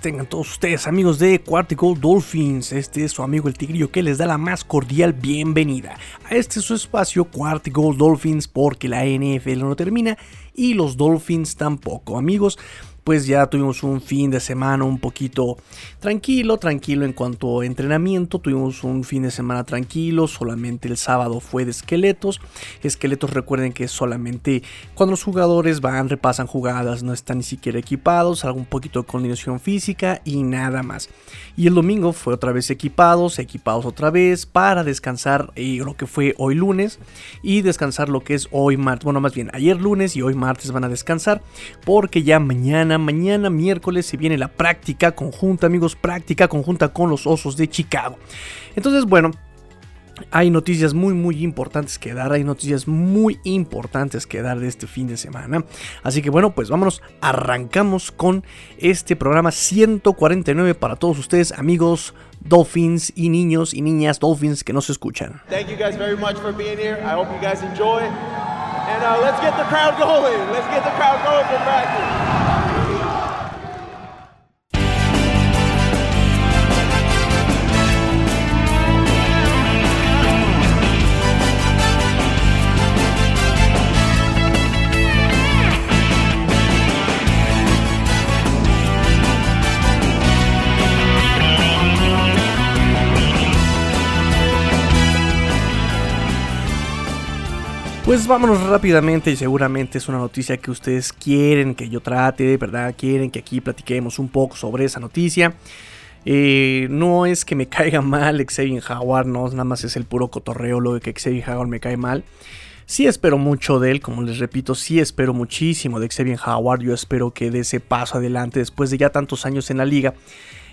tengan todos ustedes amigos de Quartico Dolphins. Este es su amigo el Tigrillo que les da la más cordial bienvenida a este su espacio Quartico Dolphins porque la NFL no termina y los Dolphins tampoco amigos pues ya tuvimos un fin de semana un poquito tranquilo, tranquilo en cuanto a entrenamiento, tuvimos un fin de semana tranquilo, solamente el sábado fue de esqueletos, esqueletos recuerden que solamente cuando los jugadores van, repasan jugadas, no están ni siquiera equipados, algo un poquito de coordinación física y nada más. Y el domingo fue otra vez equipados, equipados otra vez para descansar eh, lo que fue hoy lunes y descansar lo que es hoy martes, bueno más bien ayer lunes y hoy martes van a descansar porque ya mañana mañana, miércoles, se viene la práctica conjunta, amigos, práctica conjunta con los Osos de Chicago. Entonces, bueno, hay noticias muy muy importantes que dar, hay noticias muy importantes que dar de este fin de semana. Así que bueno, pues vámonos, arrancamos con este programa 149 para todos ustedes, amigos Dolphins y niños y niñas Dolphins que nos escuchan. Thank you guys very much for being here. I hope you guys enjoy. And uh, let's get the crowd going. Let's get the crowd going for practice. Pues vámonos rápidamente y seguramente es una noticia que ustedes quieren que yo trate, ¿verdad? Quieren que aquí platiquemos un poco sobre esa noticia. Eh, no es que me caiga mal Xavier Howard, no, nada más es el puro cotorreo lo de que Xavier Howard me cae mal. Sí espero mucho de él, como les repito, sí espero muchísimo de Xavier Howard. Yo espero que dé ese paso adelante después de ya tantos años en la liga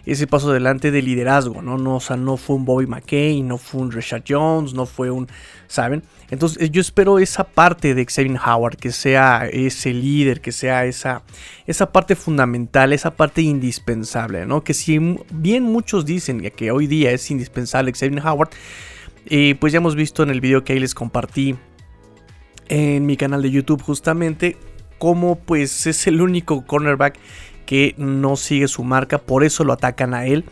ese paso adelante de liderazgo, ¿no? no o sea, no fue un Bobby McKay, no fue un Richard Jones, no fue un, ¿saben? Entonces yo espero esa parte de Xavier Howard, que sea ese líder, que sea esa, esa parte fundamental, esa parte indispensable, ¿no? Que si bien muchos dicen que hoy día es indispensable Xavier Howard, eh, pues ya hemos visto en el video que ahí les compartí en mi canal de YouTube justamente, cómo pues es el único cornerback que no sigue su marca, por eso lo atacan a él.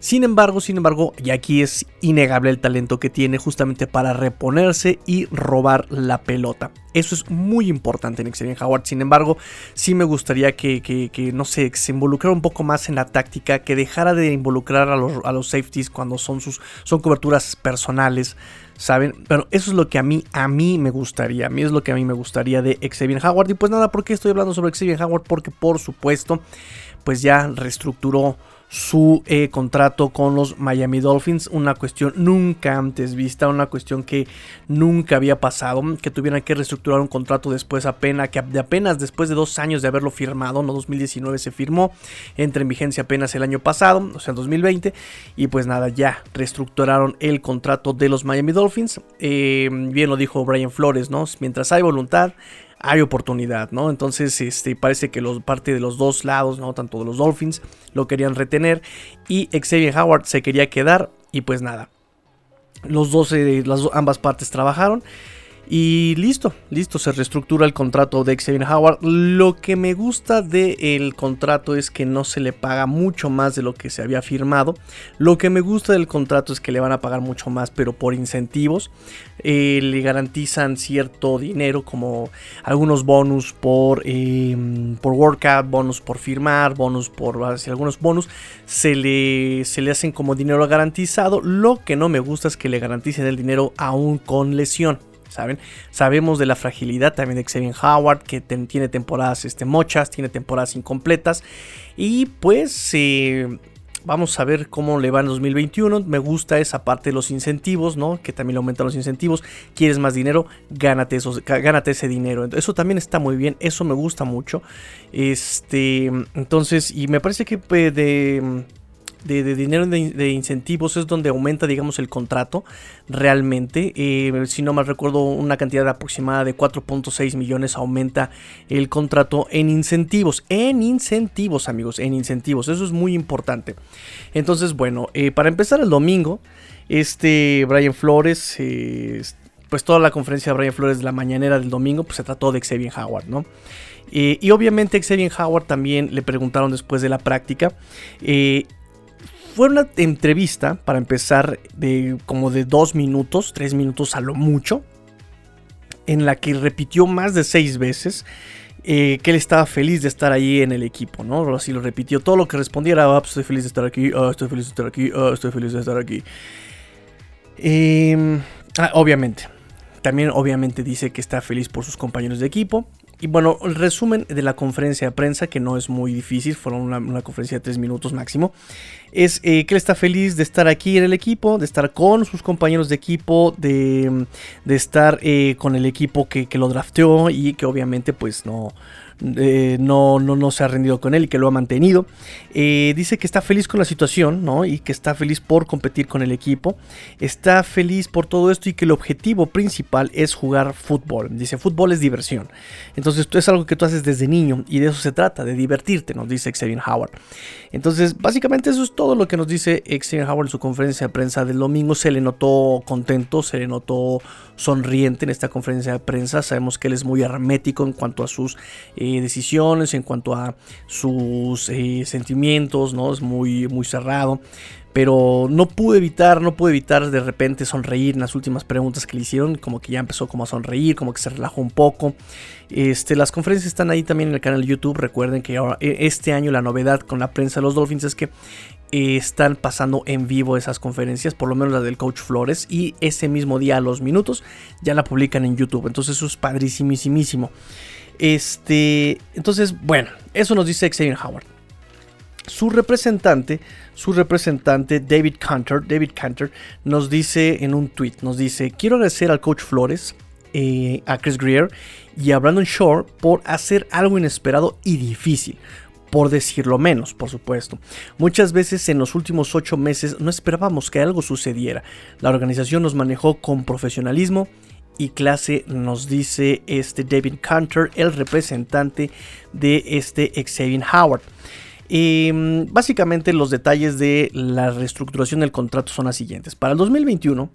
Sin embargo, sin embargo, y aquí es innegable el talento que tiene justamente para reponerse y robar la pelota. Eso es muy importante en Xavier Howard. Sin embargo, sí me gustaría que, no sé, se involucrara un poco más en la táctica, que dejara de involucrar a los, a los safeties cuando son sus son coberturas personales. ¿Saben? Pero eso es lo que a mí, a mí me gustaría, a mí es lo que a mí me gustaría de Xavier Howard. Y pues nada, ¿por qué estoy hablando sobre Xavier Howard? Porque por supuesto, pues ya reestructuró su eh, contrato con los Miami Dolphins, una cuestión nunca antes vista, una cuestión que nunca había pasado, que tuvieran que reestructurar un contrato después apenas, que apenas después de dos años de haberlo firmado, no 2019 se firmó, entra en vigencia apenas el año pasado, o sea 2020, y pues nada, ya reestructuraron el contrato de los Miami Dolphins, eh, bien lo dijo Brian Flores, ¿no? Mientras hay voluntad, hay oportunidad, ¿no? Entonces, este, parece que los, parte de los dos lados, ¿no? Tanto de los Dolphins lo querían retener y Xavier Howard se quería quedar y pues nada. Los dos, las, ambas partes trabajaron y listo, listo, se reestructura el contrato de Xavier Howard. Lo que me gusta del contrato es que no se le paga mucho más de lo que se había firmado. Lo que me gusta del contrato es que le van a pagar mucho más, pero por incentivos. Eh, le garantizan cierto dinero, como algunos bonus por, em, por workout, bonus por firmar, bonus por algunos bonus. Se le, se le hacen como dinero garantizado. Lo que no me gusta es que le garanticen el dinero aún con lesión. ¿Saben? Sabemos de la fragilidad también de Xavier Howard, que tiene temporadas este, mochas, tiene temporadas incompletas. Y pues eh, vamos a ver cómo le va en 2021. Me gusta esa parte de los incentivos, ¿no? Que también le aumentan los incentivos. Quieres más dinero, gánate, esos, gánate ese dinero. Eso también está muy bien, eso me gusta mucho. Este, entonces, y me parece que pues, de de, dinero de, incentivos es donde aumenta, digamos, el contrato realmente. Eh, si no mal recuerdo, una cantidad aproximada de 4.6 millones aumenta el contrato en incentivos. En incentivos, amigos, en incentivos. Eso es muy importante. Entonces, bueno, eh, para empezar el domingo, este Brian Flores... Eh, pues toda la conferencia de Brian Flores de la mañanera del domingo, pues se trató de Xavier Howard, ¿no? Y obviamente Xavier Howard también le preguntaron después de la práctica. Fue una entrevista, para empezar, de como de dos minutos, tres minutos a lo mucho, en la que repitió más de seis veces eh, que él estaba feliz de estar ahí en el equipo, ¿no? Así lo repitió. Todo lo que respondiera, ah, pues estoy feliz de estar aquí, ah, estoy feliz de estar aquí, ah, estoy feliz de estar aquí. Em, obviamente. También obviamente dice que está feliz por sus compañeros de equipo. Y bueno, el resumen de la conferencia de prensa, que no es muy difícil, fueron una, conferencia de tres minutos máximo, es eh, que él está feliz de estar aquí en el equipo, de estar con sus compañeros de equipo, de, estar eh, con el equipo que, que, lo drafteó y que obviamente pues no, eh, no, no, no, se ha rendido con él y que lo ha mantenido. Eh, dice que está feliz con la situación, ¿no? Y que está feliz por competir con el equipo. Está feliz por todo esto y que el objetivo principal es jugar fútbol. Dice, fútbol es diversión. Entonces, esto es algo que tú haces desde niño y de eso se trata, de divertirte, nos dice Xavier Howard. Entonces, básicamente eso es todo lo que nos dice Xavier Howard en su conferencia de prensa del domingo. Se le notó contento, se le notó sonriente en esta conferencia de prensa. Sabemos que él es muy hermético en cuanto a sus eh, decisiones, en cuanto a sus eh, sentimientos, ¿no? Es muy, muy cerrado. Pero no pude evitar, no pude evitar de repente sonreír en las últimas preguntas que le hicieron. Como que ya empezó como a sonreír, como que se relajó un poco. Este, las conferencias están ahí también en el canal de YouTube. Recuerden que ahora, e, este año la novedad con la prensa de los Dolphins es que están pasando en vivo esas conferencias, por lo menos la del coach Flores, y ese mismo día a los minutos ya la publican en YouTube. Entonces eso es padrísimísimo. Este, entonces, bueno, eso nos dice Xavier Howard. Su representante, su representante David Cantor, David Cantor nos dice en un tweet, nos dice, quiero agradecer al coach Flores, eh, a Chris Greer y a Brandon Shore por hacer algo inesperado y difícil por decirlo menos, por supuesto. Muchas veces en los últimos ocho meses no esperábamos que algo sucediera. La organización nos manejó con profesionalismo y clase, nos dice este David Cantor, el representante de este Xavier Howard. Em, básicamente los detalles de la reestructuración del contrato son las siguientes. Para el 2021,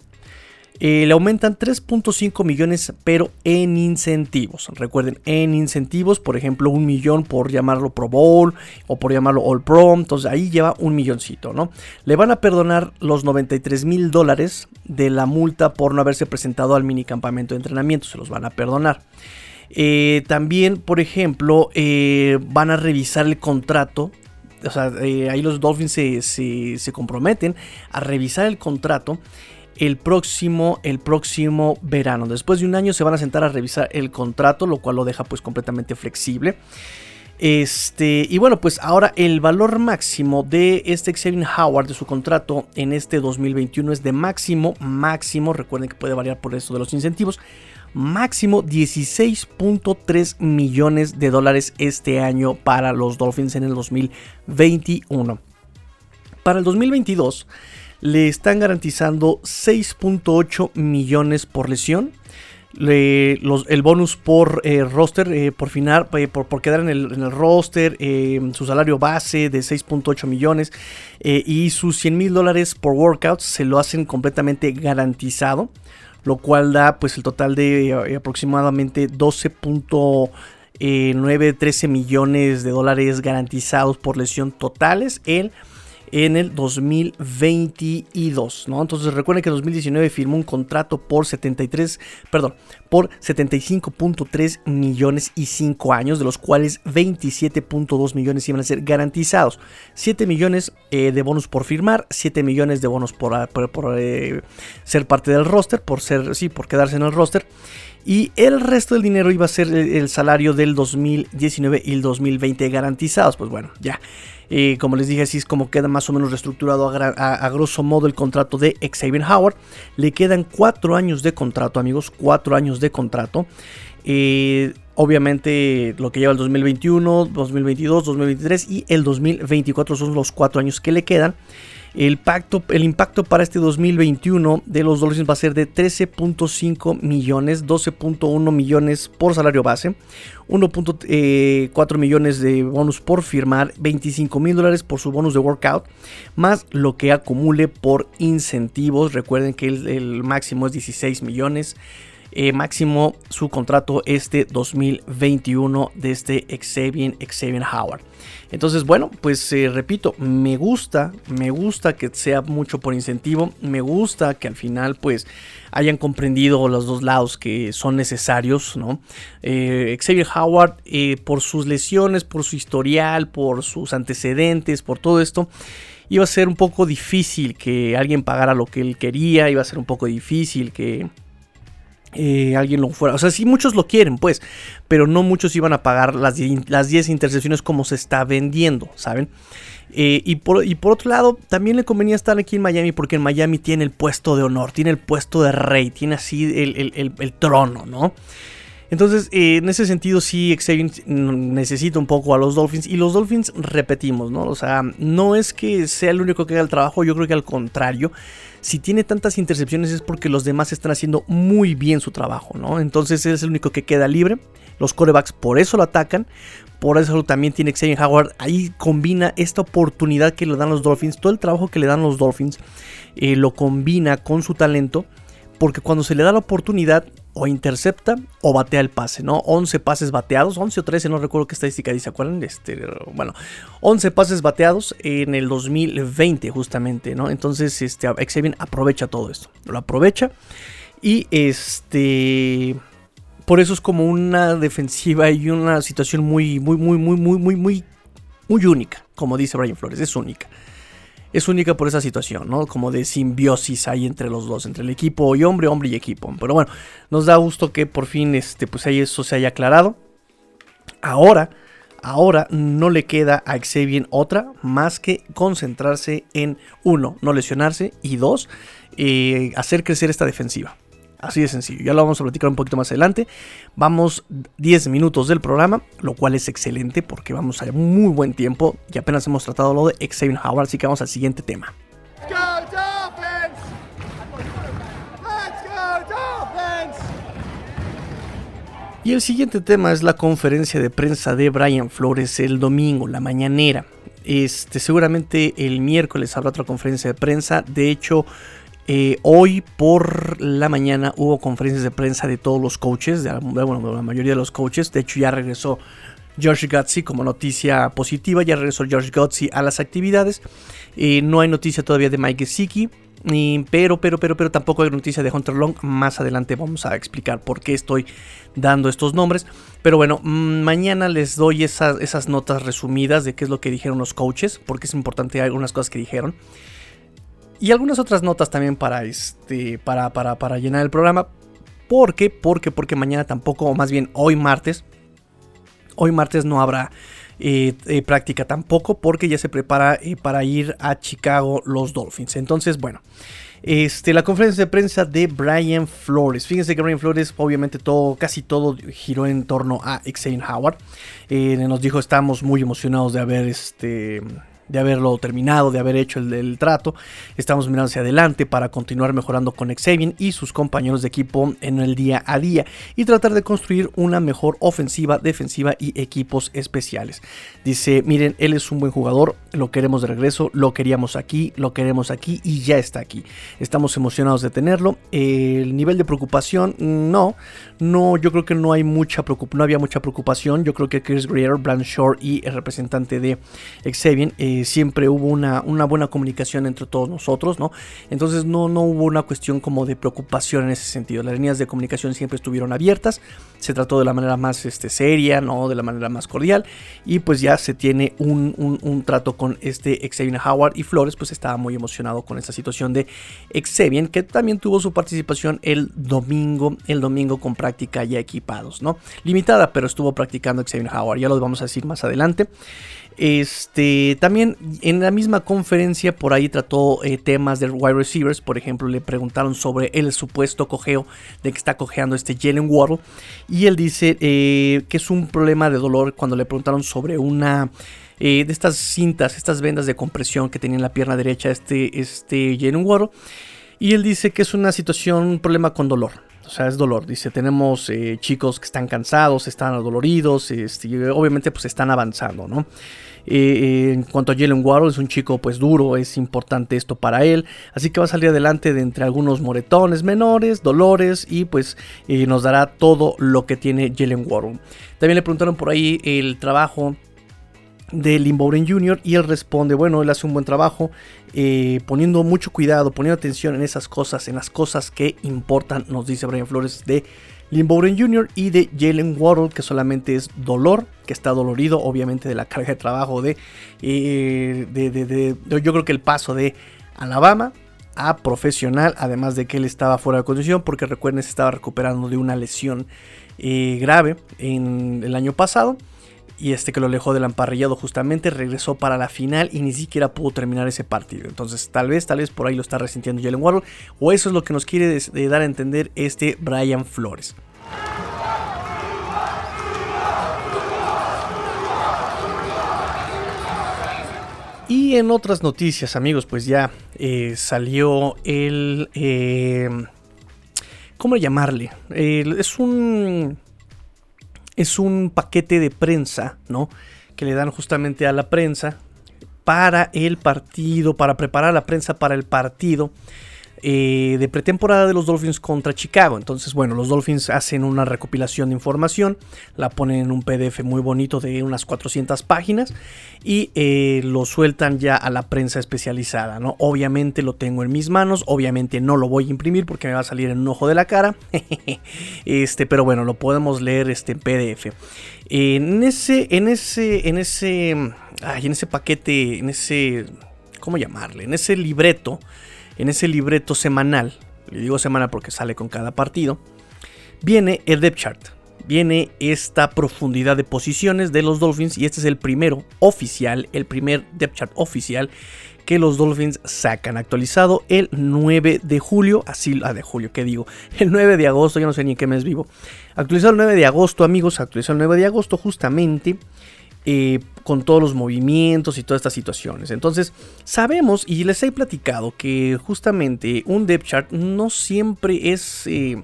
eh, le aumentan 3.5 millones, pero en incentivos. Recuerden, en incentivos, por ejemplo, un millón por llamarlo Pro Bowl o por llamarlo All Pro. Entonces ahí lleva un milloncito, ¿no? Le van a perdonar los 93 mil dólares de la multa por no haberse presentado al mini campamento de entrenamiento. Se los van a perdonar. Eh, también, por ejemplo, eh, van a revisar el contrato o sea, ahí los Dolphins se, comprometen a revisar el contrato el próximo, el próximo verano. Después de un año se van a sentar a revisar el contrato, lo cual lo deja pues completamente flexible. Este, y bueno, pues ahora el valor máximo de este Xavier Howard de su contrato en este 2021 es de máximo, máximo, recuerden que puede variar por esto de los incentivos, máximo 16.3 millones de dólares este año para los Dolphins en el 2021. Para el 2022 le están garantizando 6.8 millones por lesión. el bonus por eh, roster, eh, por final, eh, por, quedar en el, roster, su salario base de 6.8 millones y sus 100 mil dólares por workouts se lo hacen completamente garantizado, lo cual da pues el total de aproximadamente 12.9, 13 millones de dólares garantizados por lesión totales en en el 2022, ¿no? Entonces recuerden que en 2019 firmó un contrato por 73, perdón, por 75.3 millones y 5 años, de los cuales 27.2 millones iban a ser garantizados. 7 millones eh, de bonos por firmar, 7 millones de bonos por, ah, eh, ser parte del roster, por ser, sí, por quedarse en el roster. Y el resto del dinero iba a ser el salario del 2019 y el 2020 garantizados. Pues bueno, ya como les dije, así es como queda más o menos reestructurado a, grosso modo el contrato de Xavier Howard. Le quedan cuatro años de contrato, amigos, cuatro años de contrato. Eh, obviamente lo que lleva el 2021, 2022, 2023 y el 2024 son los cuatro años que le quedan. El, pacto, el impacto para este 2021 de los Dolphins va a ser de 13.5 millones, 12.1 millones por salario base, 1.4 eh, millones de bonus por firmar, 25 mil dólares por su bonus de workout, más lo que acumule por incentivos. Recuerden que el, máximo es 16 millones. Eh, máximo su contrato este 2021 de este Xavier, Xavier Howard. Entonces, bueno, pues eh, repito, me gusta, me gusta que sea mucho por incentivo, me gusta que al final pues hayan comprendido los dos lados que son necesarios, ¿no? Eh, Xavier Howard, por sus lesiones, por su historial, por sus antecedentes, por todo esto, iba a ser un poco difícil que alguien pagara lo que él quería, iba a ser un poco difícil que eh, alguien lo fuera. O sea, sí, muchos lo quieren, pues, pero no muchos iban a pagar las, las 10 intercepciones como se está vendiendo, ¿saben? Eh, y, por, y, por, otro lado, también le convenía estar aquí en Miami porque en Miami tiene el puesto de honor, tiene el puesto de rey, tiene así el, trono, ¿no? Entonces, eh, en ese sentido, sí, Xavier necesita un poco a los Dolphins. Y los Dolphins, repetimos, ¿no? O sea, no es que sea el único que haga el trabajo, yo creo que al contrario si tiene tantas intercepciones es porque los demás están haciendo muy bien su trabajo, ¿no? Entonces es el único que queda libre. Los corebacks por eso lo atacan. Por eso también tiene Xavier Howard. Ahí combina esta oportunidad que le dan los Dolphins. Todo el trabajo que le dan los Dolphins eh, lo combina con su talento. Porque cuando se le da la oportunidad, o intercepta o batea el pase, ¿no? 11 pases bateados, 11 o 13, no recuerdo qué estadística dice, ¿acuerdan? Este, bueno, 11 pases bateados en el 2020 justamente, ¿no? Entonces, este, aprovecha todo esto, lo aprovecha y este... Por eso es como una defensiva y una situación muy, muy, muy, muy, muy, muy, muy única, como dice Brian Flores, es única es única por esa situación, ¿no? Como de simbiosis ahí entre los dos, entre el equipo y hombre, hombre y equipo. Pero bueno, nos da gusto que por fin este, pues eso se haya aclarado. Ahora, ahora no le queda a Xavier otra más que concentrarse en uno, no lesionarse y dos, eh, hacer crecer esta defensiva. Así de sencillo. Ya lo vamos a platicar un poquito más adelante. Vamos 10 minutos del programa, lo cual es excelente porque vamos a muy buen tiempo y apenas hemos tratado lo de Xavier Howard, así que vamos al siguiente tema. Y el siguiente tema es la conferencia de prensa de Brian Flores el domingo, la mañanera. Este, seguramente el miércoles habrá otra conferencia de prensa. De hecho, eh, hoy por la mañana hubo conferencias de prensa de todos los coaches, de, la mayoría de los coaches. De hecho, ya regresó George Gutsy como noticia positiva. Ya regresó George Gutsy a las actividades. Eh, no hay noticia todavía de Mike Gesicki. pero, pero, pero, pero tampoco hay noticia de Hunter Long. Más adelante vamos a explicar por qué estoy dando estos nombres. Pero bueno, mm, mañana les doy esas, esas notas resumidas de qué es lo que dijeron los coaches. Porque es importante algunas cosas que dijeron y algunas otras notas también para, este, para, para, para llenar el programa. ¿Por qué? Porque, porque mañana tampoco, o más bien hoy martes, hoy martes no habrá eh, eh, práctica tampoco porque ya se prepara eh, para ir a Chicago los Dolphins. Entonces, bueno, este, la conferencia de prensa de Brian Flores. Fíjense que Brian Flores, obviamente todo, casi todo giró en torno a Xavier Howard. nos dijo, estamos muy emocionados de haber este, de haberlo terminado, de haber hecho el, trato. Estamos mirando hacia adelante para continuar mejorando con Xavier y sus compañeros de equipo en el día a día y tratar de construir una mejor ofensiva, defensiva y equipos especiales. Dice, miren, él es un buen jugador, lo queremos de regreso, lo queríamos aquí, lo queremos aquí y ya está aquí. Estamos emocionados de tenerlo. El nivel de preocupación, no, no, yo creo que no hay mucha preocupación, no había mucha preocupación. Yo creo que Chris Greer, Brand Shore y el representante de Xavier eh, siempre hubo una, una, buena comunicación entre todos nosotros, ¿no? Entonces no, no hubo una cuestión como de preocupación en ese sentido. Las líneas de comunicación siempre estuvieron abiertas. Se trató de la manera más este, seria, ¿no? De la manera más cordial. Y pues ya se tiene un, un, trato con este Xavier Howard y Flores, pues estaba muy emocionado con esta situación de Xavier, que también tuvo su participación el domingo, el domingo con práctica ya equipados, ¿no? Limitada, pero estuvo practicando Xavier Howard, ya lo vamos a decir más adelante. Este, también en la misma conferencia por ahí trató eh, temas de wide receivers. Por ejemplo, le preguntaron sobre el supuesto cojeo de que está cojeando este Jalen Waddle. Y él dice eh, que es un problema de dolor cuando le preguntaron sobre una de estas cintas, estas vendas de compresión que tenía en la pierna derecha este, este Jalen Waddle. Y él dice que es una situación, un problema con dolor. O sea, es dolor. Dice, tenemos eh, chicos que están cansados, están adoloridos, este, obviamente pues están avanzando, ¿no? Eh, en cuanto a Jalen Waddle, es un chico pues duro, es importante esto para él. Así que va a salir adelante de entre algunos moretones menores, dolores y pues eh, nos dará todo lo que tiene Jalen Waddle. También le preguntaron por ahí el trabajo de Limboren Jr. y él responde, bueno, él hace un buen trabajo, eh, poniendo mucho cuidado, poniendo atención en esas cosas, en las cosas que importan, nos dice Brian Flores de Limboren Jr. y de Jalen Waddle, que solamente es dolor, que está dolorido, obviamente, de la carga de trabajo de, eh, de, yo creo que el paso de Alabama a profesional, además de que él estaba fuera de condición, porque recuerden, se estaba recuperando de una lesión eh, grave en el año pasado y este que lo alejó del emparrillado justamente regresó para la final y ni siquiera pudo terminar ese partido. Entonces tal vez, tal vez por ahí lo está resintiendo Jalen Waddle o eso es lo que nos quiere dar a entender este Brian Flores. Y en otras noticias, amigos, pues ya eh, salió el... Eh, ¿Cómo llamarle? es un es un paquete de prensa, ¿no? Que le dan justamente a la prensa para el partido, para preparar la prensa para el partido eh, de pretemporada de los Dolphins contra Chicago. Entonces, bueno, los Dolphins hacen una recopilación de información, la ponen en un PDF muy bonito de unas 400 páginas y eh, lo sueltan ya a la prensa especializada, ¿no? Obviamente lo tengo en mis manos, obviamente no lo voy a imprimir porque me va a salir en un ojo de la cara, este, pero bueno, lo podemos leer este, en PDF. En ese, en ese, en ese, ay, en ese paquete, en ese, ¿cómo llamarle? En ese libreto en ese libreto semanal, le digo semanal porque sale con cada partido, viene el depth chart. Viene esta profundidad de posiciones de los Dolphins y este es el primero oficial, el primer depth chart oficial que los Dolphins sacan actualizado el 9 de julio, así, ah, de julio, ¿qué digo? El 9 de agosto, ya no sé ni en qué mes vivo. Actualizado el 9 de agosto, amigos, actualizado el 9 de agosto justamente eh, con todos los movimientos y todas estas situaciones. Entonces, sabemos y les he platicado que justamente un depth chart no siempre es, eh,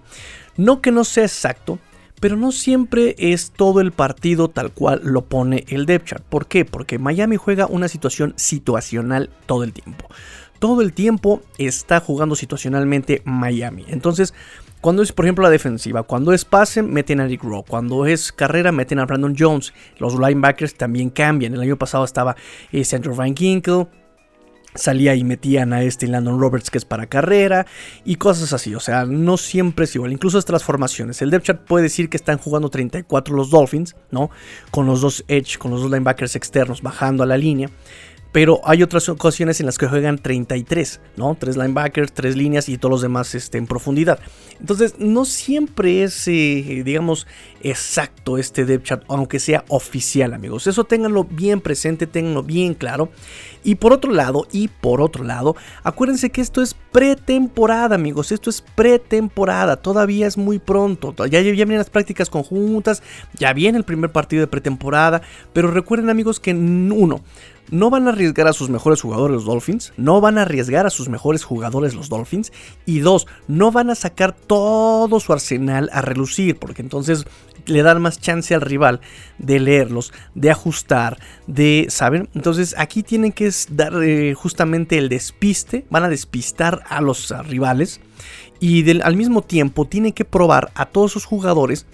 no que no sea exacto, pero no siempre es todo el partido tal cual lo pone el depth chart. ¿Por qué? Porque Miami juega una situación situacional todo el tiempo. Todo el tiempo está jugando situacionalmente Miami. Entonces, cuando es, por ejemplo, la defensiva, cuando es pase, meten a Rick Rowe. Cuando es carrera, meten a Brandon Jones. Los linebackers también cambian. El año pasado estaba eh, Sandro Van Ginkle. Salía y metían a este Landon Roberts que es para carrera y cosas así. O sea, no siempre es igual. Incluso es transformaciones. El depth chart puede decir que están jugando 34 los Dolphins, ¿no? Con los dos edge, con los dos linebackers externos bajando a la línea. Pero hay otras ocasiones en las que juegan 33, ¿no? Tres linebackers, tres líneas y todos los demás este, en profundidad. Entonces, no siempre es, eh, digamos, exacto este depth chart, aunque sea oficial, amigos. Eso ténganlo bien presente, ténganlo bien claro. Y por otro lado, y por otro lado, acuérdense que esto es pretemporada, amigos. Esto es pretemporada. Todavía es muy pronto. Ya, ya vienen las prácticas conjuntas, ya viene el primer partido de pretemporada. Pero recuerden, amigos, que uno, no van a arriesgar a sus mejores jugadores los Dolphins, no van a arriesgar a sus mejores jugadores los Dolphins y dos, no van a sacar todo su arsenal a relucir, porque entonces le dan más chance al rival de leerlos, de ajustar, de, ¿saben? Entonces aquí tienen que dar eh, justamente el despiste, van a despistar a los rivales y al mismo tiempo tienen que probar a todos sus jugadores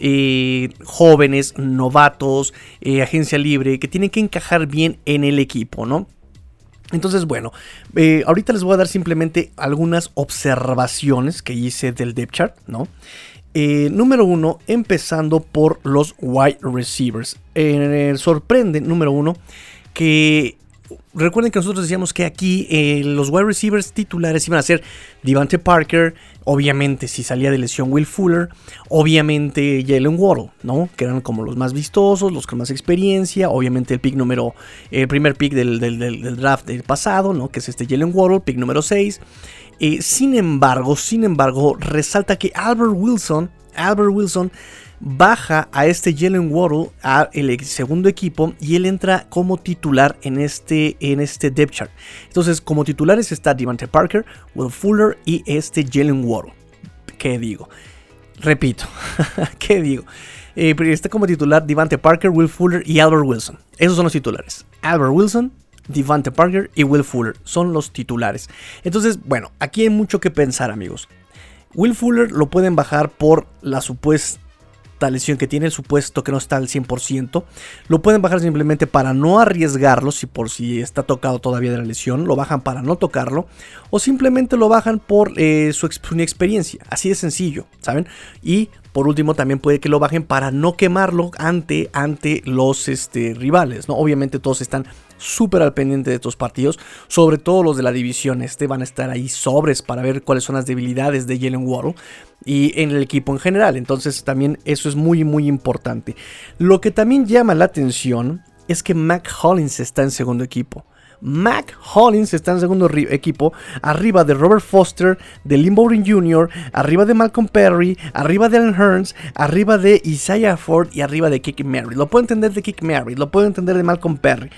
eh, jóvenes, novatos, eh, agencia libre, que tienen que encajar bien en el equipo, ¿no? Entonces, bueno, eh, ahorita les voy a dar simplemente algunas observaciones que hice del depth chart, ¿no? número uno, empezando por los wide receivers. sorprende, número uno, que recuerden que nosotros decíamos que aquí los wide receivers titulares iban a ser Devante Parker, obviamente si salía de lesión Will Fuller, obviamente Jalen Waddle, ¿no? Que eran como los más vistosos, los con más experiencia, obviamente el pick número, el primer pick del, draft del pasado, ¿no? Que es este Jalen Waddle, pick número 6. Eh, sin embargo, sin embargo, resalta que Albert Wilson, Albert Wilson baja a este Jalen Waddle a el segundo equipo y él entra como titular en este, en este depth chart. Entonces, como titulares está Devante Parker, Will Fuller y este Jalen Waddle. ¿Qué digo? Repito, ¿qué digo? Eh, está como titular Devante Parker, Will Fuller y Albert Wilson. Esos son los titulares. Albert Wilson, Devante Parker y Will Fuller son los titulares. Entonces, bueno, aquí hay mucho que pensar, amigos. Will Fuller lo pueden bajar por la supuesta lesión que tiene, el supuesto que no está al 100%. Lo pueden bajar simplemente para no arriesgarlo, si por si está tocado todavía de la lesión, lo bajan para no tocarlo, o simplemente lo bajan por eh, su, experiencia. Así de sencillo, ¿saben? Y por último, también puede que lo bajen para no quemarlo ante, ante los este, rivales. ¿no? Obviamente todos están súper al pendiente de estos partidos, sobre todo los de la división este, van a estar ahí sobres para ver cuáles son las debilidades de Jalen Waddle y en el equipo en general, entonces también eso es muy muy importante. Lo que también llama la atención es que Mac Hollins está en segundo equipo. Mac Hollins está en segundo equipo, arriba de Robert Foster, de Lynn Jr., arriba de Malcolm Perry, arriba de Alan Hearns, arriba de Isaiah Ford y arriba de Kick Mary. Lo puedo entender de Kick Mary, lo puedo entender de Malcolm Perry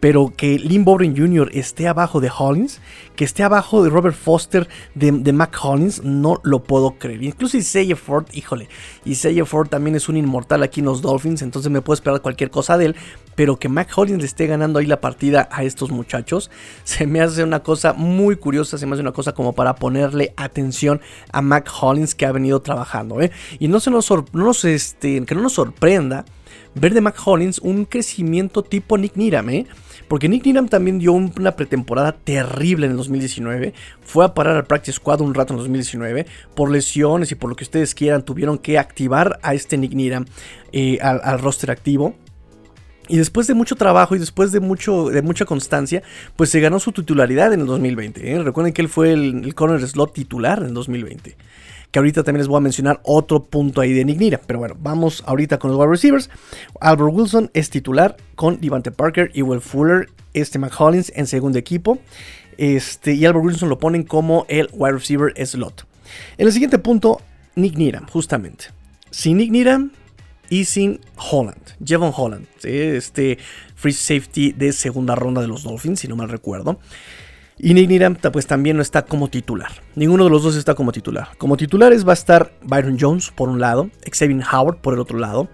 pero que Lynn Bowden Jr. esté abajo de Hollins, que esté abajo de Robert Foster, de, Mac Hollins, no lo puedo creer. Incluso Isaiah Ford, híjole, Isaiah Ford también es un inmortal aquí en los Dolphins, entonces me puedo esperar cualquier cosa de él, pero que Mac Hollins le esté ganando ahí la partida a estos muchachos, se me hace una cosa muy curiosa, se me hace una cosa como para ponerle atención a Mac Hollins que ha venido trabajando, ¿eh? Y no se nos, no este, que no nos sorprenda ver de Mac Hollins un crecimiento tipo Nick Niram, ¿eh? Porque Nick Needham también dio una pretemporada terrible en el 2019. Fue a parar al Practice Squad un rato en el 2019. Por lesiones y por lo que ustedes quieran, tuvieron que activar a este Nick Needham eh, al, roster activo. Y después de mucho trabajo y después de, mucho, de mucha constancia, pues se ganó su titularidad en el 2020. ¿eh? Recuerden que él fue el, el corner slot titular en el 2020 que ahorita también les voy a mencionar otro punto ahí de Nick Pero bueno, vamos ahorita con los wide receivers. Albert Wilson es titular con Devante Parker y Will Fuller, este McCollins en segundo equipo. Este, y Albert Wilson lo ponen como el wide receiver slot. En el siguiente punto, Nick Needham, justamente. Sin Nick Needham y sin Holland, Jevon Holland, este free safety de segunda ronda de los Dolphins, si no mal recuerdo. Y Nick Needham pues también no está como titular. Ninguno de los dos está como titular. Como titulares va a estar Byron Jones por un lado, Xavier Howard por el otro lado.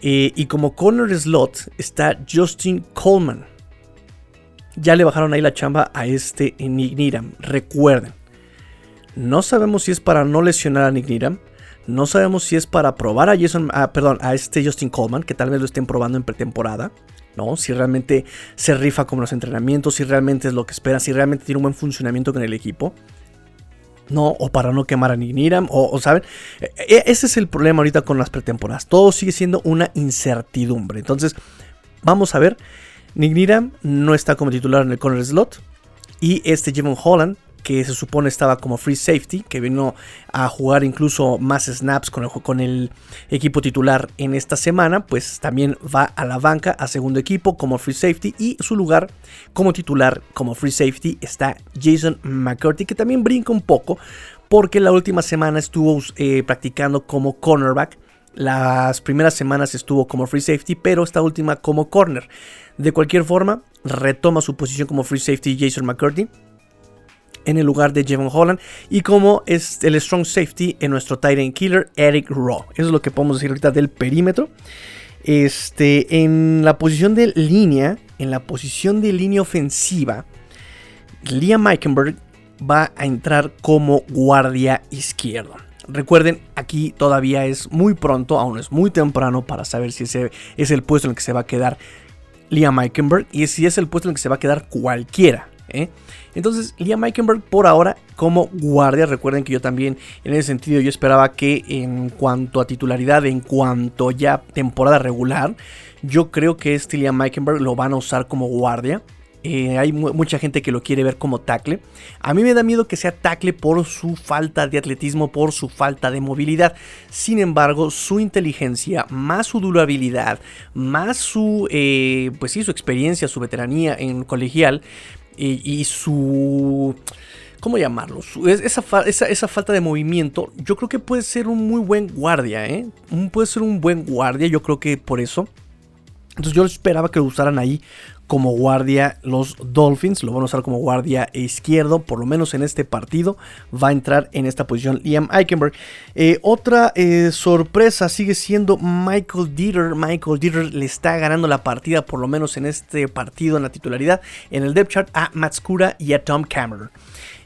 Eh, y como corner slot está Justin Coleman. Ya le bajaron ahí la chamba a este Nick Needham. Recuerden, no sabemos si es para no lesionar a Nick Needham. No sabemos si es para probar a Jason, perdón, a este Justin Coleman, que tal vez lo estén probando en pretemporada. ¿no? Si realmente se rifa como los entrenamientos, si realmente es lo que espera, si realmente tiene un buen funcionamiento con el equipo. No, o para no quemar a Nick o, ¿saben? E, e, ese es el problema ahorita con las pretemporadas. Todo sigue siendo una incertidumbre. Entonces, vamos a ver. Nick no está como titular en el corner slot. Y este Jevon Holland que se supone estaba como free safety, que vino a jugar incluso más snaps con el, equipo titular en esta semana, pues también va a la banca a segundo equipo como free safety y su lugar como titular como free safety está Jason McCurdy, que también brinca un poco porque la última semana estuvo eh, practicando como cornerback. Las primeras semanas estuvo como free safety, pero esta última como corner. De cualquier forma, retoma su posición como free safety Jason McCurdy en el lugar de Jevon Holland y como es el strong safety en nuestro Titan Killer Eric Raw. Eso es lo que podemos decir ahorita del perímetro. Este, en la posición de línea, en la posición de línea ofensiva, Liam Meikenberg va a entrar como guardia izquierdo. Recuerden, aquí todavía es muy pronto, aún es muy temprano para saber si ese es el puesto en el que se va a quedar Liam Meikenberg y si es el puesto en el que se va a quedar cualquiera. ¿Eh? Entonces, Liam Meikenberg por ahora como guardia. Recuerden que yo también, en ese sentido, yo esperaba que en cuanto a titularidad, en cuanto ya temporada regular, yo creo que este Liam Meikenberg lo van a usar como guardia. Eh, hay mucha gente que lo quiere ver como tackle. A mí me da miedo que sea tackle por su falta de atletismo, por su falta de movilidad. Sin embargo, su inteligencia, más su durabilidad, más su, eh, pues sí, su experiencia, su veteranía en colegial y su... ¿Cómo llamarlo? Esa, esa, falta de movimiento, yo creo que puede ser un muy buen guardia, ¿eh? Puede ser un buen guardia, yo creo que por eso. Entonces yo esperaba que lo usaran ahí como guardia los Dolphins. Lo van a usar como guardia izquierdo, por lo menos en este partido. Va a entrar en esta posición Liam Eichenberg. Eh, otra eh, sorpresa sigue siendo Michael Dieter. Michael Dieter le está ganando la partida, por lo menos en este partido, en la titularidad, en el depth chart, a Matskura y a Tom Cameron.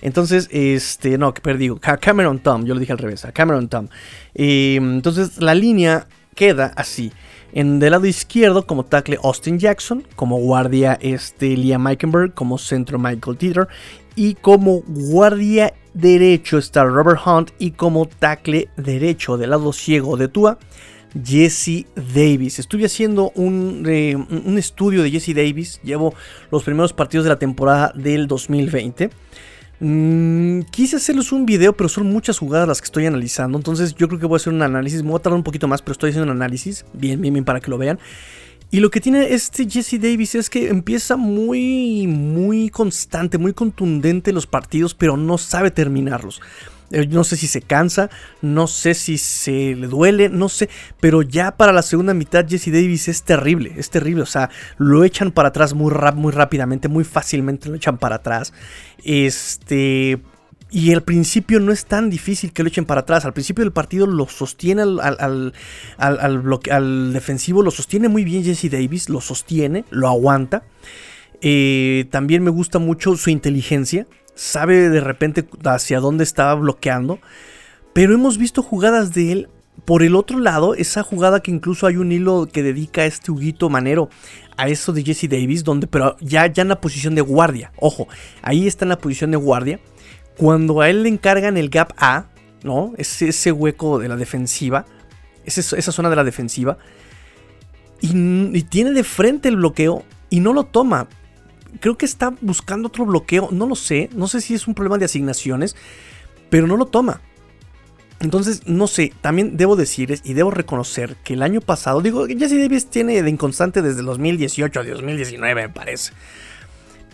Entonces, este, no, perdí. Cameron Tom, yo lo dije al revés, a Cameron Tom. entonces, la línea queda así. En del lado izquierdo, como tackle Austin Jackson, como guardia este, Liam Meikenberg, como centro Michael Dieter, y como guardia derecho está Robert Hunt, y como tackle derecho del lado ciego de Tua, Jesse Davis. Estuve haciendo un, eh, un estudio de Jesse Davis, llevo los primeros partidos de la temporada del 2020. Mm, quise hacerles un video, pero son muchas jugadas las que estoy analizando. Entonces yo creo que voy a hacer un análisis. Me voy a tardar un poquito más, pero estoy haciendo un análisis. Bien, bien, bien, para que lo vean. Y lo que tiene este Jesse Davis es que empieza muy, muy constante, muy contundente los partidos, pero no sabe terminarlos. Eh, no sé si se cansa, no sé si se le duele, no sé, pero ya para la segunda mitad Jesse Davis es terrible, es terrible, o sea, lo echan para atrás muy, muy rápidamente, muy fácilmente lo echan para atrás. Este, y al principio no es tan difícil que lo echen para atrás. Al principio del partido lo sostiene al, al, al, defensivo, lo sostiene muy bien Jesse Davis, lo sostiene, lo aguanta. Eh, también me gusta mucho su inteligencia sabe de repente hacia dónde estaba bloqueando. Pero hemos visto jugadas de él por el otro lado, esa jugada que incluso hay un hilo que dedica a este Huguito Manero a eso de Jesse Davis, donde pero ya, ya en la posición de guardia. Ojo, ahí está en la posición de guardia. Cuando a él le encargan el gap A, ¿no? Ese, ese hueco de la defensiva, esa, zona de la defensiva, y tiene de frente el bloqueo y no lo toma creo que está buscando otro bloqueo. No lo sé. No sé si es un problema de asignaciones. Pero no lo toma. Entonces, no sé, también debo decir y debo reconocer que el año pasado, digo, Jesse Davis tiene de inconstante desde 2018 a 2019, me parece.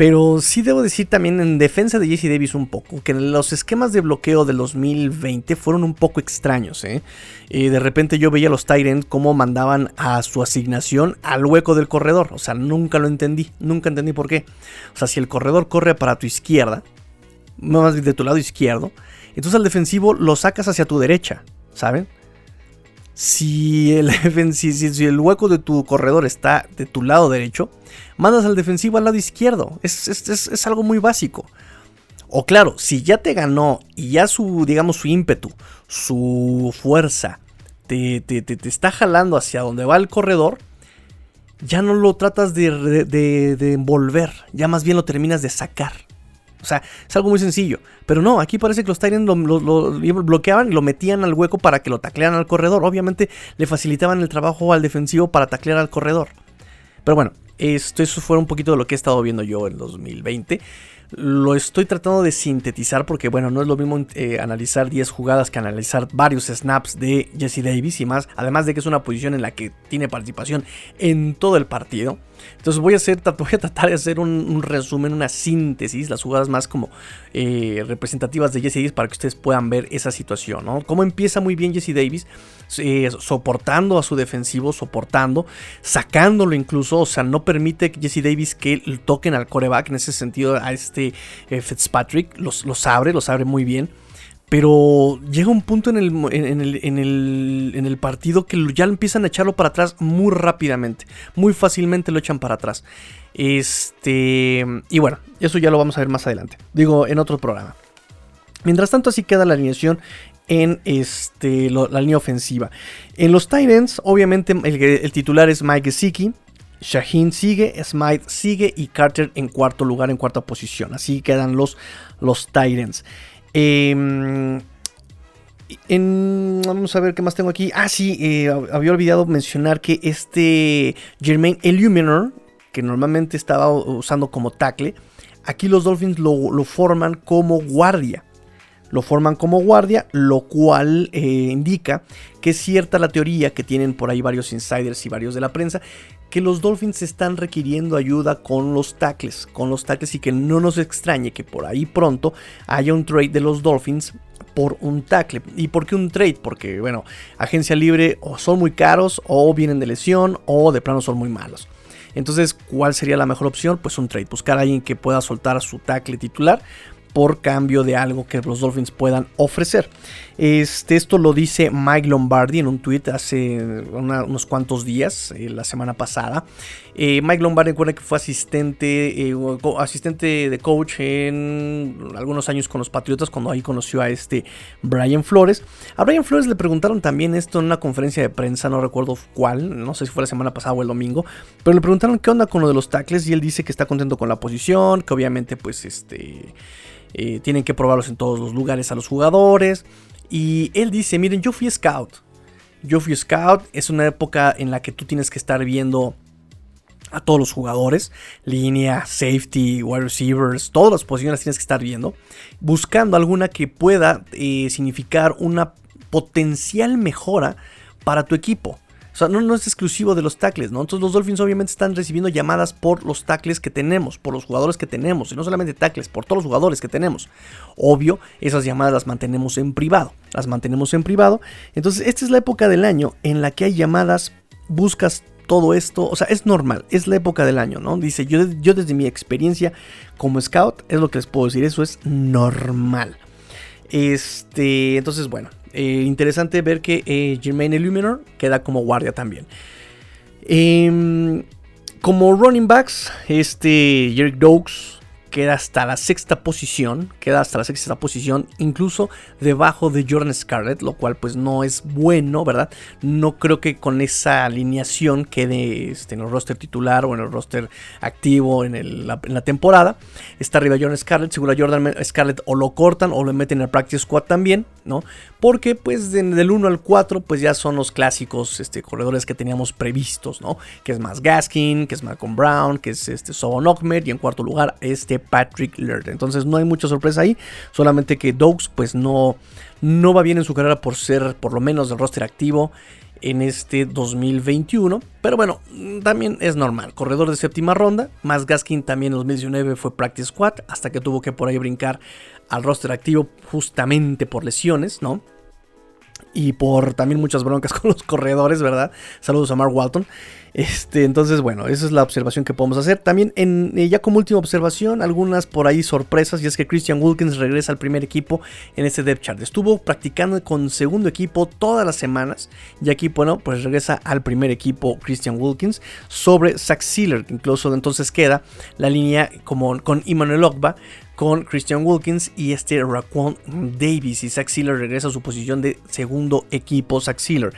Pero sí debo decir también en defensa de Jesse Davis un poco, que los esquemas de bloqueo del 2020 fueron un poco extraños. ¿eh? Y de repente yo veía a los Tyrants cómo mandaban a su asignación al hueco del corredor. O sea, nunca lo entendí, nunca entendí por qué. O sea, si el corredor corre para tu izquierda, más de tu lado izquierdo, entonces al defensivo lo sacas hacia tu derecha, ¿saben? Si el, hueco de tu corredor está de tu lado derecho, mandas al defensivo al lado izquierdo. Es, algo muy básico. O claro, si ya te ganó y ya su, digamos, su ímpetu, su fuerza, te, está jalando hacia donde va el corredor, ya no lo tratas de, de, envolver, ya más bien lo terminas de sacar. O sea, es algo muy sencillo. Pero no, aquí parece que los Tyrants lo, bloqueaban y lo metían al hueco para que lo taclearan al corredor. Obviamente le facilitaban el trabajo al defensivo para taclear al corredor. Pero bueno, esto, eso fue un poquito de lo que he estado viendo yo en 2020. Lo estoy tratando de sintetizar porque, bueno, no es lo mismo eh, analizar 10 jugadas que analizar varios snaps de Jesse Davis y más, además de que es una posición en la que tiene participación en todo el partido. Entonces voy a, hacer, voy a tratar de hacer un, resumen, una síntesis, las jugadas más como eh, representativas de Jesse Davis para que ustedes puedan ver esa situación, ¿no? Cómo empieza muy bien Jesse Davis, eh, soportando a su defensivo, soportando, sacándolo incluso, o sea, no permite que Jesse Davis que toquen al coreback en ese sentido a este eh, Fitzpatrick, los, los abre, los abre muy bien. Pero llega un punto en el, en, el, en, el, en el, partido que ya empiezan a echarlo para atrás muy rápidamente. Muy fácilmente lo echan para atrás. Este. Y bueno, eso ya lo vamos a ver más adelante. Digo, en otro programa. Mientras tanto, así queda la alineación en este, la línea ofensiva. En los Titans, obviamente, el, titular es Mike Gesicki. Shaheen sigue, Smite sigue y Carter en cuarto lugar, en cuarta posición. Así quedan los, los Titans. Em, vamos a ver qué más tengo aquí. Ah, sí, eh, había olvidado mencionar que este Jermaine Illuminor que normalmente estaba usando como tackle, aquí los Dolphins lo, forman como guardia. Lo forman como guardia, lo cual eh, indica que es cierta la teoría que tienen por ahí varios insiders y varios de la prensa, que los Dolphins están requiriendo ayuda con los tackles, con los tackles y que no nos extrañe que por ahí pronto haya un trade de los Dolphins por un tackle. ¿Y por qué un trade? Porque, bueno, agencia libre o son muy caros, o vienen de lesión, o de plano son muy malos. Entonces, ¿cuál sería la mejor opción? Pues un trade. Buscar a alguien que pueda soltar su tackle titular por cambio de algo que los Dolphins puedan ofrecer. Este, esto lo dice Mike Lombardi en un tweet hace unos cuantos días, eh, la semana pasada. Eh, Mike Lombardi recuerda que fue asistente, eh, asistente de coach en algunos años con los Patriotas cuando ahí conoció a este Brian Flores. A Brian Flores le preguntaron también esto en una conferencia de prensa, no recuerdo cuál, no sé si fue la semana pasada o el domingo, pero le preguntaron qué onda con lo de los tackles y él dice que está contento con la posición, que obviamente pues este... Eh, tienen que probarlos en todos los lugares a los jugadores. Y él dice, miren, yo fui scout. Yo fui scout, es una época en la que tú tienes que estar viendo a todos los jugadores, línea, safety, wide receivers, todas las posiciones tienes que estar viendo, buscando alguna que pueda eh, significar una potencial mejora para tu equipo. O sea, no, es exclusivo de los tackles, ¿no? Entonces los Dolphins obviamente están recibiendo llamadas por los tackles que tenemos, por los jugadores que tenemos, y no solamente tackles, por todos los jugadores que tenemos. Obvio, esas llamadas las mantenemos en privado, las mantenemos en privado. Entonces, esta es la época del año en la que hay llamadas, buscas todo esto, o sea, es normal, es la época del año, ¿no? Dice, yo, yo desde mi experiencia como scout, es lo que les puedo decir, eso es normal. Este, entonces, bueno, eh, interesante ver que eh, Jermaine Illuminor queda como guardia también. Em, como running backs, este Jerick Doaks queda hasta la sexta posición, queda hasta la sexta posición, incluso debajo de Jordan Scarlett, lo cual pues no es bueno, ¿verdad? No creo que con esa alineación quede este, en el roster titular o en el roster activo en, la, temporada. Está arriba Jordan Scarlett, seguro Jordan Scarlett o lo cortan o lo meten en el practice squad también, ¿no? Porque pues del 1 al 4 pues ya son los clásicos este, corredores que teníamos previstos, ¿no? Que es más Gaskin, que es Malcolm Brown, que es este Sobon y en cuarto lugar este Patrick Laird. Entonces no hay mucha sorpresa ahí, solamente que Dogs pues no, no va bien en su carrera por ser por lo menos del roster activo en este 2021. Pero bueno, también es normal. Corredor de séptima ronda. Más Gaskin también en 2019 fue Practice Squad. Hasta que tuvo que por ahí brincar al roster activo justamente por lesiones, ¿no? Y por también muchas broncas con los corredores, ¿verdad? Saludos a Mark Walton. Este, entonces, bueno, esa es la observación que podemos hacer. También, en, eh, ya como última observación, algunas por ahí sorpresas, y es que Christian Wilkins regresa al primer equipo en este depth chart. Estuvo practicando con segundo equipo todas las semanas, y aquí, bueno, pues regresa al primer equipo Christian Wilkins sobre Zach Sealer, que incluso entonces queda la línea como con Emmanuel Ogba, con Christian Wilkins y este Raquan Davis. Y Zach Sealer regresa a su posición de segundo equipo. Zach Sealer.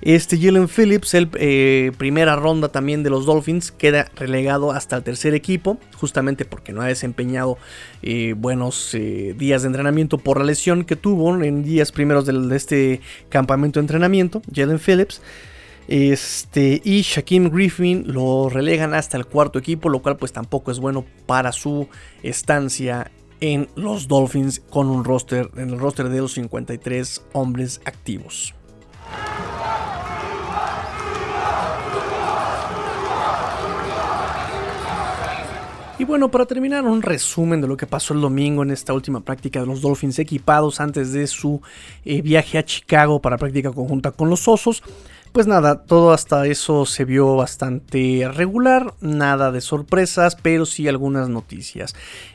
Este Jalen Phillips, el eh, primera ronda también de los Dolphins, queda relegado hasta el tercer equipo, justamente porque no ha desempeñado eh, buenos eh, días de entrenamiento por la lesión que tuvo en días primeros de, de este campamento de entrenamiento. Jalen Phillips. Este, y Shaquem Griffin lo relegan hasta el cuarto equipo, lo cual pues tampoco es bueno para su estancia en los Dolphins con un roster, en el roster de los 53 hombres activos. Y bueno, para terminar, un resumen de lo que pasó el domingo en esta última práctica de los Dolphins equipados antes de su eh, viaje a Chicago para práctica conjunta con los Osos. Pues nada, todo hasta eso se vio bastante regular, nada de sorpresas, pero sí algunas noticias.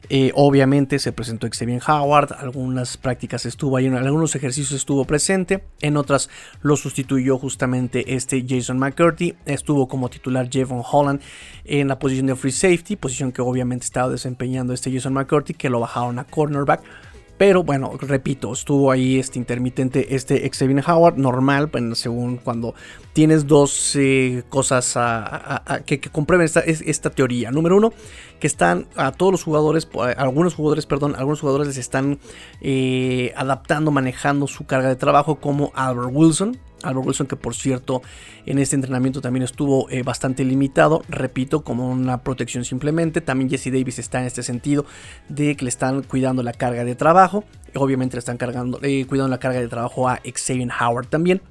Eh, obviamente se presentó Xavier Howard, algunas prácticas estuvo ahí, en algunos ejercicios estuvo presente, en otras lo sustituyó justamente este Jason McCurdy, estuvo como titular Jevon Holland en la posición de free safety, posición que obviamente estaba desempeñando este Jason McCurdy, que lo bajaron a cornerback. Pero bueno, repito, estuvo ahí este intermitente, este Xavier Howard, normal, según cuando tienes dos eh, cosas que, comprueben esta, esta teoría. Número uno, que están a todos los jugadores, algunos jugadores, perdón, algunos jugadores les están eh, adaptando, manejando su carga de trabajo, como Albert Wilson, Albert Wilson, que por cierto en este entrenamiento también estuvo eh, bastante limitado, repito, como una protección simplemente. También Jesse Davis está en este sentido de que le están cuidando la carga de trabajo. Obviamente le están cargando, eh, cuidando la carga de trabajo a Xavier Howard también.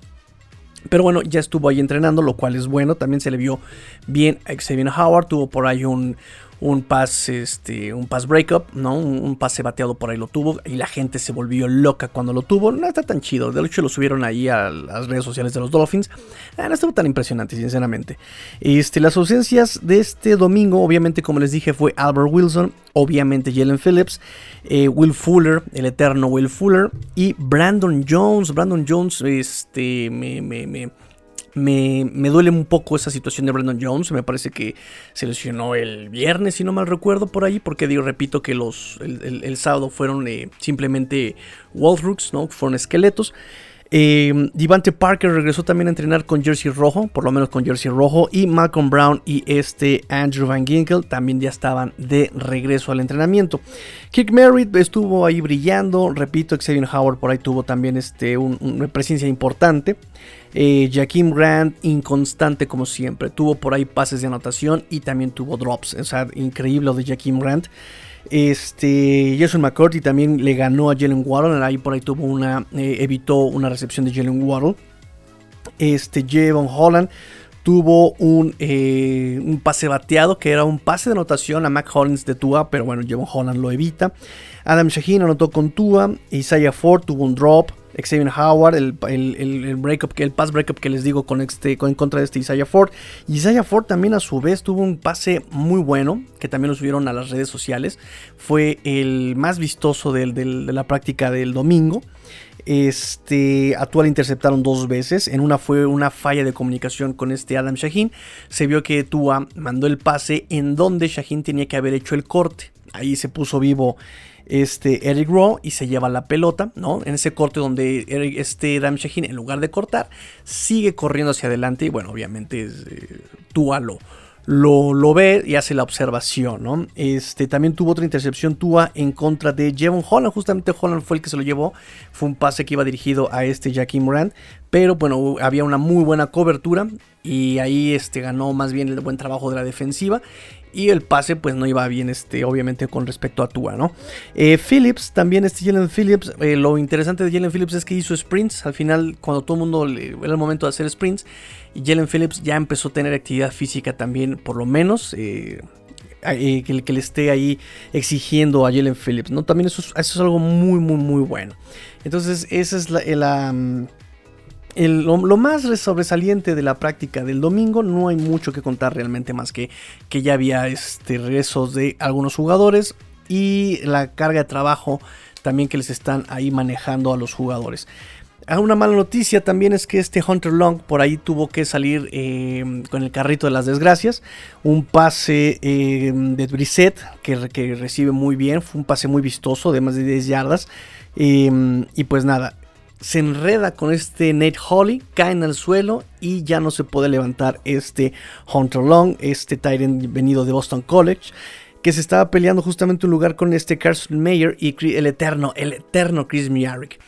Pero bueno, ya estuvo ahí entrenando, lo cual es bueno. También se le vio bien a Xavier Howard. Tuvo por ahí un, un pass, este, un pass breakup, ¿no? Un, pase bateado por ahí lo tuvo y la gente se volvió loca cuando lo tuvo. No está tan chido. De hecho, lo subieron ahí a las redes sociales de los Dolphins. Ah, no estuvo tan impresionante, sinceramente. Este, las ausencias de este domingo, obviamente, como les dije, fue Albert Wilson, obviamente Jalen Phillips, eh, Will Fuller, el eterno Will Fuller y Brandon Jones. Brandon Jones, este, me, me, me me, duele un poco esa situación de Brandon Jones. Me parece que se lesionó el viernes, si no mal recuerdo, por ahí. Porque digo, repito que los, el, sábado fueron eh, simplemente Walrooks, ¿no? Fueron esqueletos. Eh, Devante Parker regresó también a entrenar con Jersey Rojo, por lo menos con Jersey Rojo. Y Malcolm Brown y este Andrew Van Ginkel también ya estaban de regreso al entrenamiento. Kick Merritt estuvo ahí brillando. Repito, Xavier Howard por ahí tuvo también este, una presencia importante. Eh, Jaquim Grant, inconstante como siempre. Tuvo por ahí pases de anotación y también tuvo drops. O sea, increíble lo de Jaquim Grant. Este, Jason McCourty también le ganó a Jalen Waddle. Ahí por ahí tuvo una, eh, evitó una recepción de Jalen Waddle. Este, Javon Holland tuvo un, eh, un, pase bateado que era un pase de anotación a Mac Hollins de Tua, pero bueno, Javon Holland lo evita. Adam Shaheen anotó con Tua. Isaiah Ford tuvo un drop. Xavier Howard, el, el, breakup, el pass breakup que les digo con este, con, en contra de este Isaiah Ford. Isaiah Ford también a su vez tuvo un pase muy bueno, que también lo subieron a las redes sociales. Fue el más vistoso de la práctica del domingo. Este, a Tua le interceptaron dos veces. En una fue una falla de comunicación con este Adam Shaheen. Se vio que Tua mandó el pase en donde Shaheen tenía que haber hecho el corte. Ahí se puso vivo este Eric Rowe y se lleva la pelota, ¿no? En ese corte donde este Ram Shaheen, en lugar de cortar, sigue corriendo hacia adelante y bueno, obviamente eh, Tua lo, lo, ve y hace la observación. Este, también tuvo otra intercepción Tua en contra de Jevon Holland, justamente Holland fue el que se lo llevó, fue un pase que iba dirigido a este Jackie Moran, pero bueno, había una muy buena cobertura y ahí este, ganó más bien el buen trabajo de la defensiva y el pase pues no iba bien este obviamente con respecto a Tua, ¿no? Eh, Phillips, también este Jalen Phillips, eh, lo interesante de Jalen Phillips es que hizo sprints, al final cuando todo el mundo le, era el momento de hacer sprints, Jalen Phillips ya empezó a tener actividad física también, por lo menos, eh, que, que, le esté ahí exigiendo a Jalen Phillips, ¿no? También eso, eso es algo muy, muy, muy bueno. Entonces, esa es la, la lo, más sobresaliente de la práctica del domingo, no hay mucho que contar realmente más que que ya había este, regresos de algunos jugadores y la carga de trabajo también que les están ahí manejando a los jugadores. Ah, una mala noticia también es que este Hunter Long por ahí tuvo que salir em, con el carrito de las desgracias. Un pase em, de Brissett que, que, recibe muy bien. Fue un pase muy vistoso de más de 10 yardas. Em, y pues nada, se enreda con este Nate Holly, cae en el suelo y ya no se puede levantar este Hunter Long, este Tyrant venido de Boston College, que se estaba peleando justamente un lugar con este Carson Mayer y el eterno, el eterno Chris Miarick.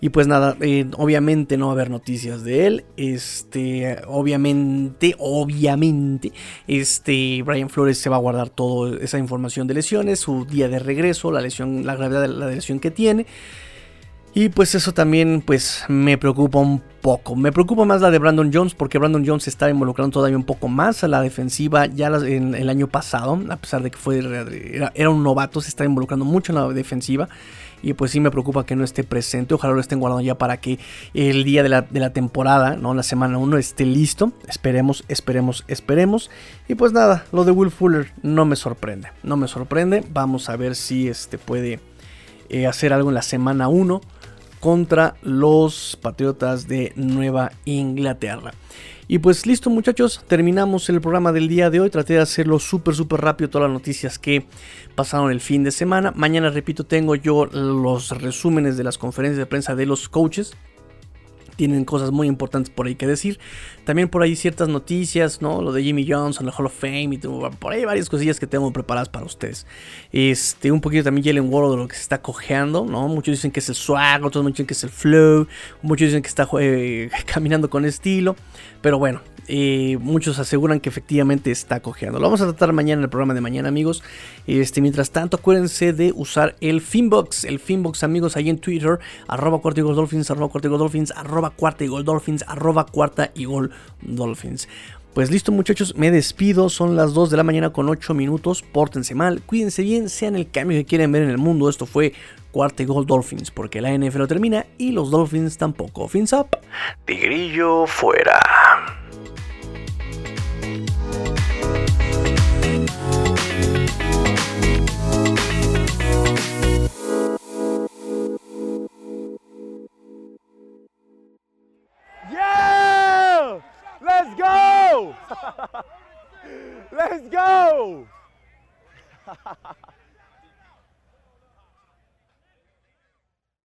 Y pues nada, eh, obviamente no va a haber noticias de él. Este, obviamente, obviamente, este Brian Flores se va a guardar toda esa información de lesiones, su día de regreso, la lesión, la gravedad de la lesión que tiene. Y pues eso también pues me preocupa un poco. Me preocupa más la de Brandon Jones porque Brandon Jones está involucrando todavía un poco más a la defensiva ya en el año pasado, a pesar de que fue era, un novato, se está involucrando mucho en la defensiva. Y pues sí me preocupa que no esté presente. Ojalá lo estén guardando ya para que el día de la, temporada, ¿no? La semana 1 esté listo. Esperemos, esperemos, esperemos. Y pues nada, lo de Will Fuller no me sorprende. No me sorprende. Vamos a ver si este puede eh, hacer algo en la semana 1 contra los Patriotas de Nueva Inglaterra. Y pues listo muchachos, terminamos el programa del día de hoy. Traté de hacerlo súper, súper rápido todas las noticias que pasaron el fin de semana. Mañana, repito, tengo yo los resúmenes de las conferencias de prensa de los coaches tienen cosas muy importantes por ahí que decir. También por ahí ciertas noticias, ¿no? Lo de Jimmy Johnson, la Hall of Fame y por ahí varias cosillas que tengo preparadas para ustedes. Este, un poquito también Jalen Ward de lo que se está cojeando, ¿no? Muchos dicen que es el swag, otros dicen que es el flow, muchos dicen que está caminando con estilo, pero bueno, eh, muchos aseguran que efectivamente está cojeando. Lo vamos a tratar mañana en el programa de mañana, amigos. Este, mientras tanto, acuérdense de usar el Finbox. El Finbox, amigos, ahí en Twitter, arroba dolphins, arroba dolphins, arroba cuarta y gol dolphins, arroba cuarta y gol dolphins. Pues listo muchachos, me despido, son las 2 de la mañana con 8 minutos, pórtense mal, cuídense bien, sean el cambio que quieren ver en el mundo, esto fue cuarta y gol Dolphins, porque la NFL termina y los Dolphins tampoco. Fins up. Tigrillo fuera. Let's go! Let's go!